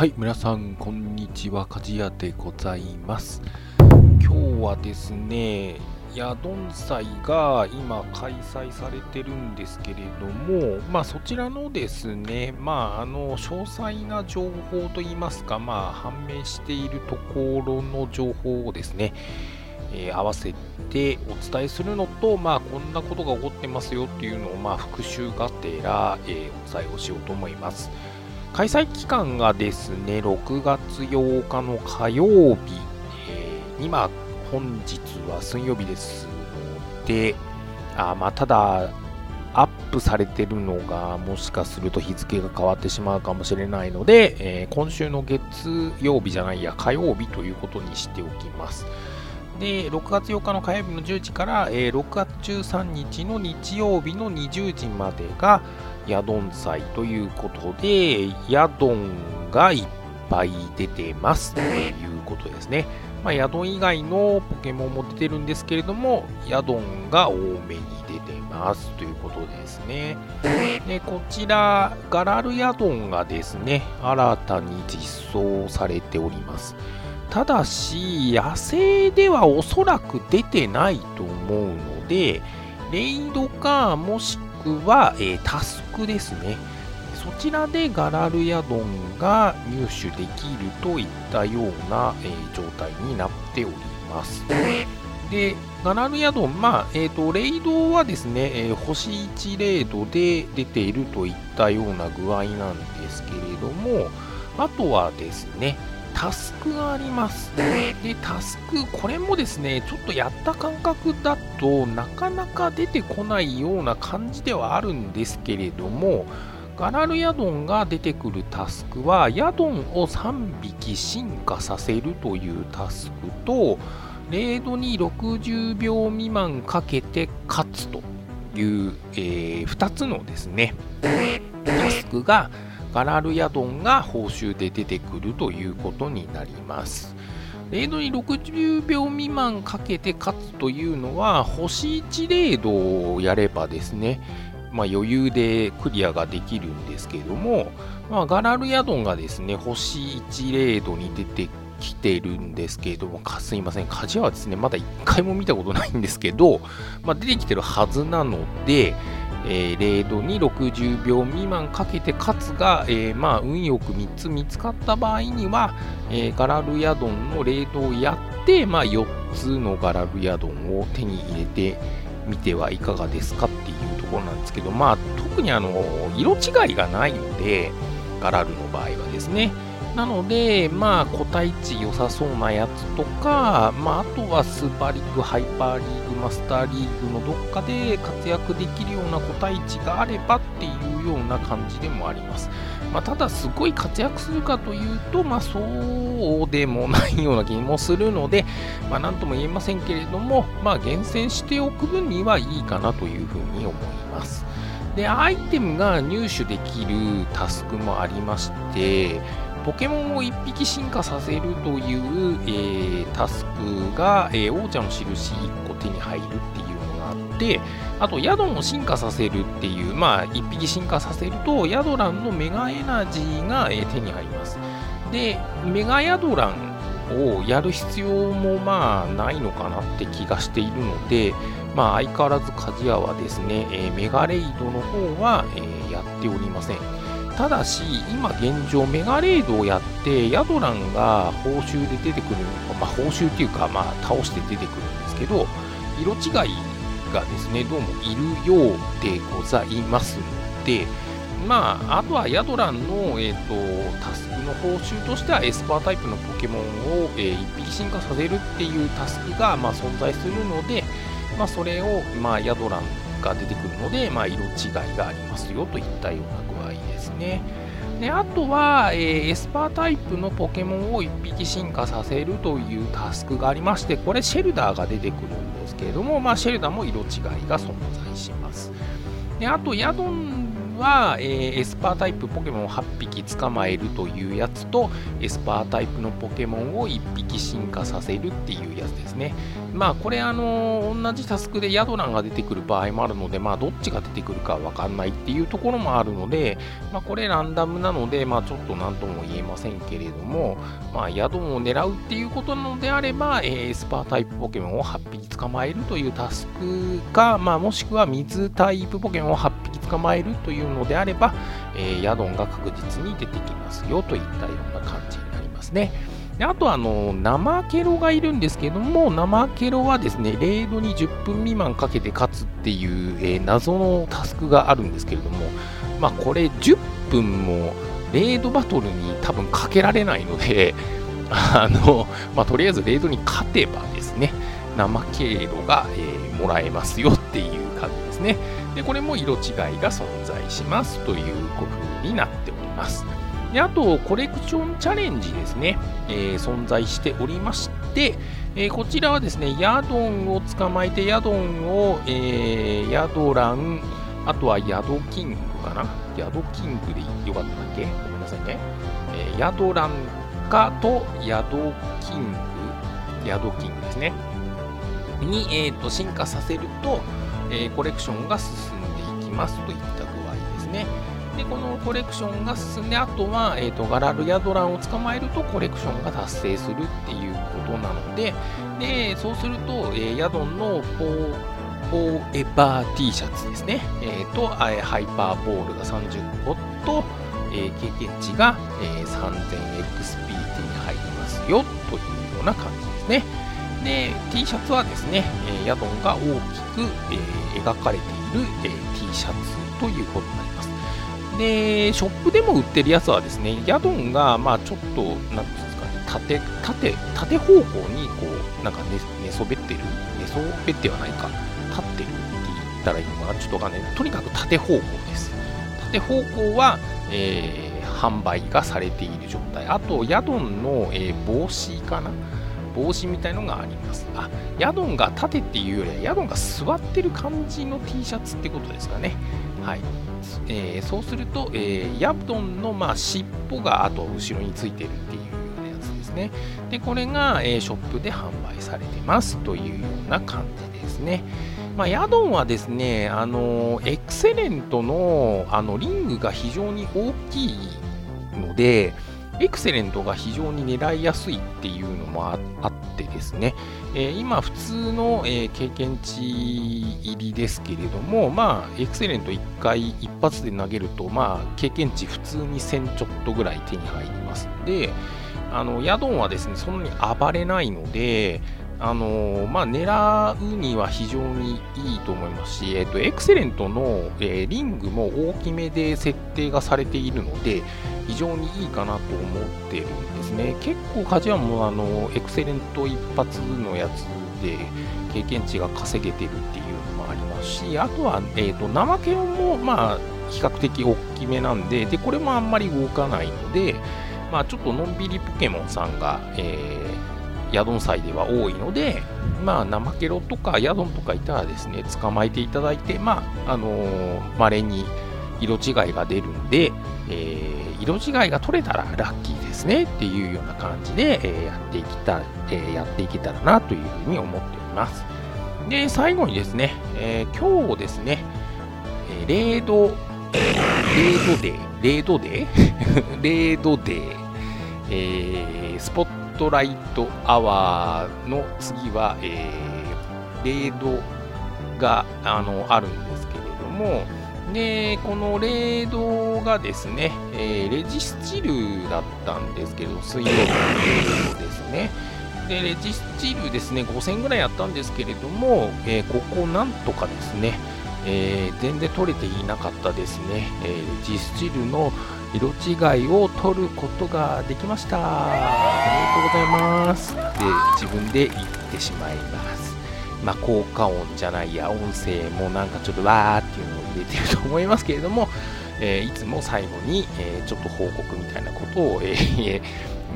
はい、皆さん、こんにちは。鍛冶屋でございます。今日はですね、ヤドン祭が今開催されてるんですけれども、まあそちらのですね、まああの詳細な情報といいますか、まあ判明しているところの情報をですね、えー合わせてお伝えするのと、まあこんなことが起こってますよっていうのを、まあ復習がてら、えーお伝えをしようと思います。開催期間がですね、6月8日の火曜日、えー今、本日は水曜日ですので、あまあ、ただ、アップされてるのが、もしかすると日付が変わってしまうかもしれないので、えー今週の月曜日じゃないや、火曜日ということにしておきます。で、6月8日の火曜日の10時から、えー6月13日の日曜日の20時までが、ヤドン祭ということで、ヤドンがいっぱい出てますということですね。まあ、ヤドン以外のポケモンも出てるんですけれども、ヤドンが多めに出てますということですね。で、こちら、ガラルヤドンがですね、新たに実装されております。ただし、野生ではおそらく出てないと思うので、レイドか、もしくは、えータスクですね。そちらでガラルヤドンが入手できるといったような、えー状態になっております。で、ガラルヤドン、まあ、えっ、と、レイドはですね、えー星1レードで出ているといったような具合なんですけれども、あとはですね、タスクがあります。で、タスク、これもですね、ちょっとやった感覚だとなかなか出てこないような感じではあるんですけれども、ガラルヤドンが出てくるタスクは、ヤドンを3匹進化させるというタスクと、レードに60秒未満かけて勝つという、え2つのですね、タスクがガラルヤドンが報酬で出てくるということになります。レードに60秒未満かけて勝つというのは、星1レードをやればですね、まあ、余裕でクリアができるんですけども、まあ、ガラルヤドンがですね、星1レードに出てきてるんですけれども、すいません、カジはですね、まだ1回も見たことないんですけど、まあ、出てきてるはずなので、えーレードに60秒未満かけて勝つが、えーまあ、運よく3つ見つかった場合には、えーガラルヤドンのレードをやって、まあ、4つのガラルヤドンを手に入れてみてはいかがですかっていうところなんですけど、まあ、特にあの色違いがないので、ガラルの場合はですね。なので、まあ、個体値良さそうなやつとか、まあ、あとはスーパーリーグ、ハイパーリーグ、マスターリーグのどっかで活躍できるような個体値があればっていうような感じでもあります。まあ、ただ、すごい活躍するかというと、まあ、そうでもないような気もするので、まあ、なんとも言えませんけれども、まあ、厳選しておく分にはいいかなというふうに思います。で、アイテムが入手できるタスクもありまして、ポケモンを1匹進化させるという、えータスクが、えー王者の印1個手に入るっていうのがあって、あと、ヤドンを進化させるっていう、まあ、1匹進化させると、ヤドランのメガエナジーが、えー手に入ります。で、メガヤドランをやる必要もまあないのかなって気がしているので、まあ、相変わらず鍛冶屋はですね、えメガレイドの方は、えやっておりません。ただし、今現状、メガレードをやって、ヤドランが報酬で出てくる、まあ、報酬っていうか、まあ、倒して出てくるんですけど、色違いがですね、どうもいるようでございますので、まあ、あとはヤドランの、えー、とタスクの報酬としては、エスパータイプのポケモンを、え1匹進化させるっていうタスクが、まあ、存在するので、まあ、それを、まあ、ヤドランが出てくるので、まあ、色違いがありますよといったような具合ですね。であとは、えーエスパータイプのポケモンを1匹進化させるというタスクがありまして、これシェルダーが出てくるんですけれども、まあ、シェルダーも色違いが存在します。であと、ヤドンは、えー、エスパータイプポケモンを8匹捕まえるというやつとエスパータイプのポケモンを1匹進化させるっていうやつですね。まあこれあのー、同じタスクでヤドランが出てくる場合もあるのでまあどっちが出てくるかわかんないっていうところもあるのでまあこれランダムなのでまあちょっと何とも言えませんけれどもまあヤドンを狙うっていうことなのであれば、えー、エスパータイプポケモンを8匹捕まえるというタスクかまあもしくは水タイプポケモンを8匹捕まえるというのであれば、えー、ヤドンが確実に出てきますよといったような感じになりますね。であとあの、生ケロがいるんですけども、生ケロはですね、レードに10分未満かけて勝つっていう、えー、謎のタスクがあるんですけれども、まあこれ10分もレードバトルに多分かけられないので、あの、まあとりあえずレードに勝てばですね、生経路が、えー、もらえますよっていう感じですね。で、これも色違いが存在しますという風になっております。であと、コレクションチャレンジですね、えー、存在しておりまして、えー、こちらはですね、ヤドンを捕まえて、ヤドンを、えー、ヤドラン、あとはヤドキングかな？ヤドキングでよかったっけ？ごめんなさいね。えー、ヤドランカとヤドキング、ヤドキングですね。に、えーと、進化させると、えー、コレクションが進んでいきますといった具合ですね。で、このコレクションが進んで、あとは、えーと、ガラルヤドランを捕まえるとコレクションが達成するっていうことなので、でそうすると、えー、ヤドンのフォーフォーエバー T シャツですね、えー、と、ハイパーボールが30個と、えー、経験値が、え、3000XP 手に入りますよというような感じですね。で、T シャツはですね、えヤドンが大きく、え描かれている、え T シャツということになります。で、ショップでも売ってるやつはですね、ヤドンが、まあちょっと、なんていうんですかね、縦、縦、縦方向に、こう、なんか寝、寝そべってる寝そべってはないか、立ってるって言ったらいいのかな、ちょっとわかんない。とにかく縦方向です。縦方向は、えー、販売がされている状態。あと、ヤドンの、えー、帽子かな帽子みたいのがあります。あ、ヤドンが縦っていうよりは、ヤドンが座ってる感じの T シャツってことですかね。はい。えー、そうすると、えー、ヤドンの、まあ、尻尾があと後ろについてるっていうようなやつですね。で、これが、えー、ショップで販売されてますというような感じですね。まあ、ヤドンはですね、あのエクセレントのあのリングが非常に大きいので、エクセレントが非常に狙いやすいっていうのもあってですね、えー、今普通の、えー、経験値入りですけれども、まあ、エクセレント1回一発で投げると、まあ、経験値普通に1000ちょっとぐらい手に入ります。ので、あの、ヤドンはですね、そんなに暴れないので、あのー、まあ、狙うには非常にいいと思いますし、えっ、と、エクセレントの、えー、リングも大きめで設定がされているので、非常にいいかなと思ってるんですね。結構、カジュアもあの、エクセレント一発のやつで経験値が稼げてるっていうのもありますし、あとは、えっ、と、生ケロも、まあ、比較的大きめなんで、で、これもあんまり動かないので、まあ、ちょっとのんびりポケモンさんが、えー、ヤドン祭では多いので、まあ、生ケロとかヤドンとかいたらですね、捕まえていただいて、まあ、あのー、稀に色違いが出るんで、えー、色違いが取れたらラッキーですねっていうような感じで、えー、やっていきた、えー、やっていけたらなというふうに思っております。で、最後にですね、えー、今日ですね、えー、レード、レードデー、レードデー？レードデー、えー、スポットライトアワーの次は、えー、レードがあのあるんですけれども、で、このレードがですね、えー、レジスチルだったんですけど、水曜日のレードですね。で、レジスチルですね、5000ぐらいやったんですけれども、えー、ここなんとかですね、えー、全然取れていなかったですね、えー、レジスチルの色違いを取ることができました。ありがとうございます。で、自分で言ってしまいます。まあ、効果音じゃないや、音声もなんかちょっとわーっていうのを入れてると思いますけれども、えー、いつも最後に、えー、ちょっと報告みたいなことを、えー、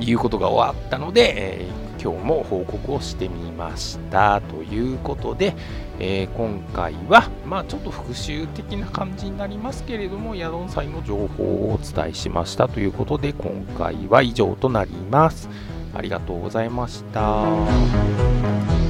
いうことが終わったので、え今日も報告をしてみましたということで、え今回は、まあ、ちょっと復習的な感じになりますけれども、ヤドン祭の情報をお伝えしましたということで、今回は以上となります。ありがとうございました。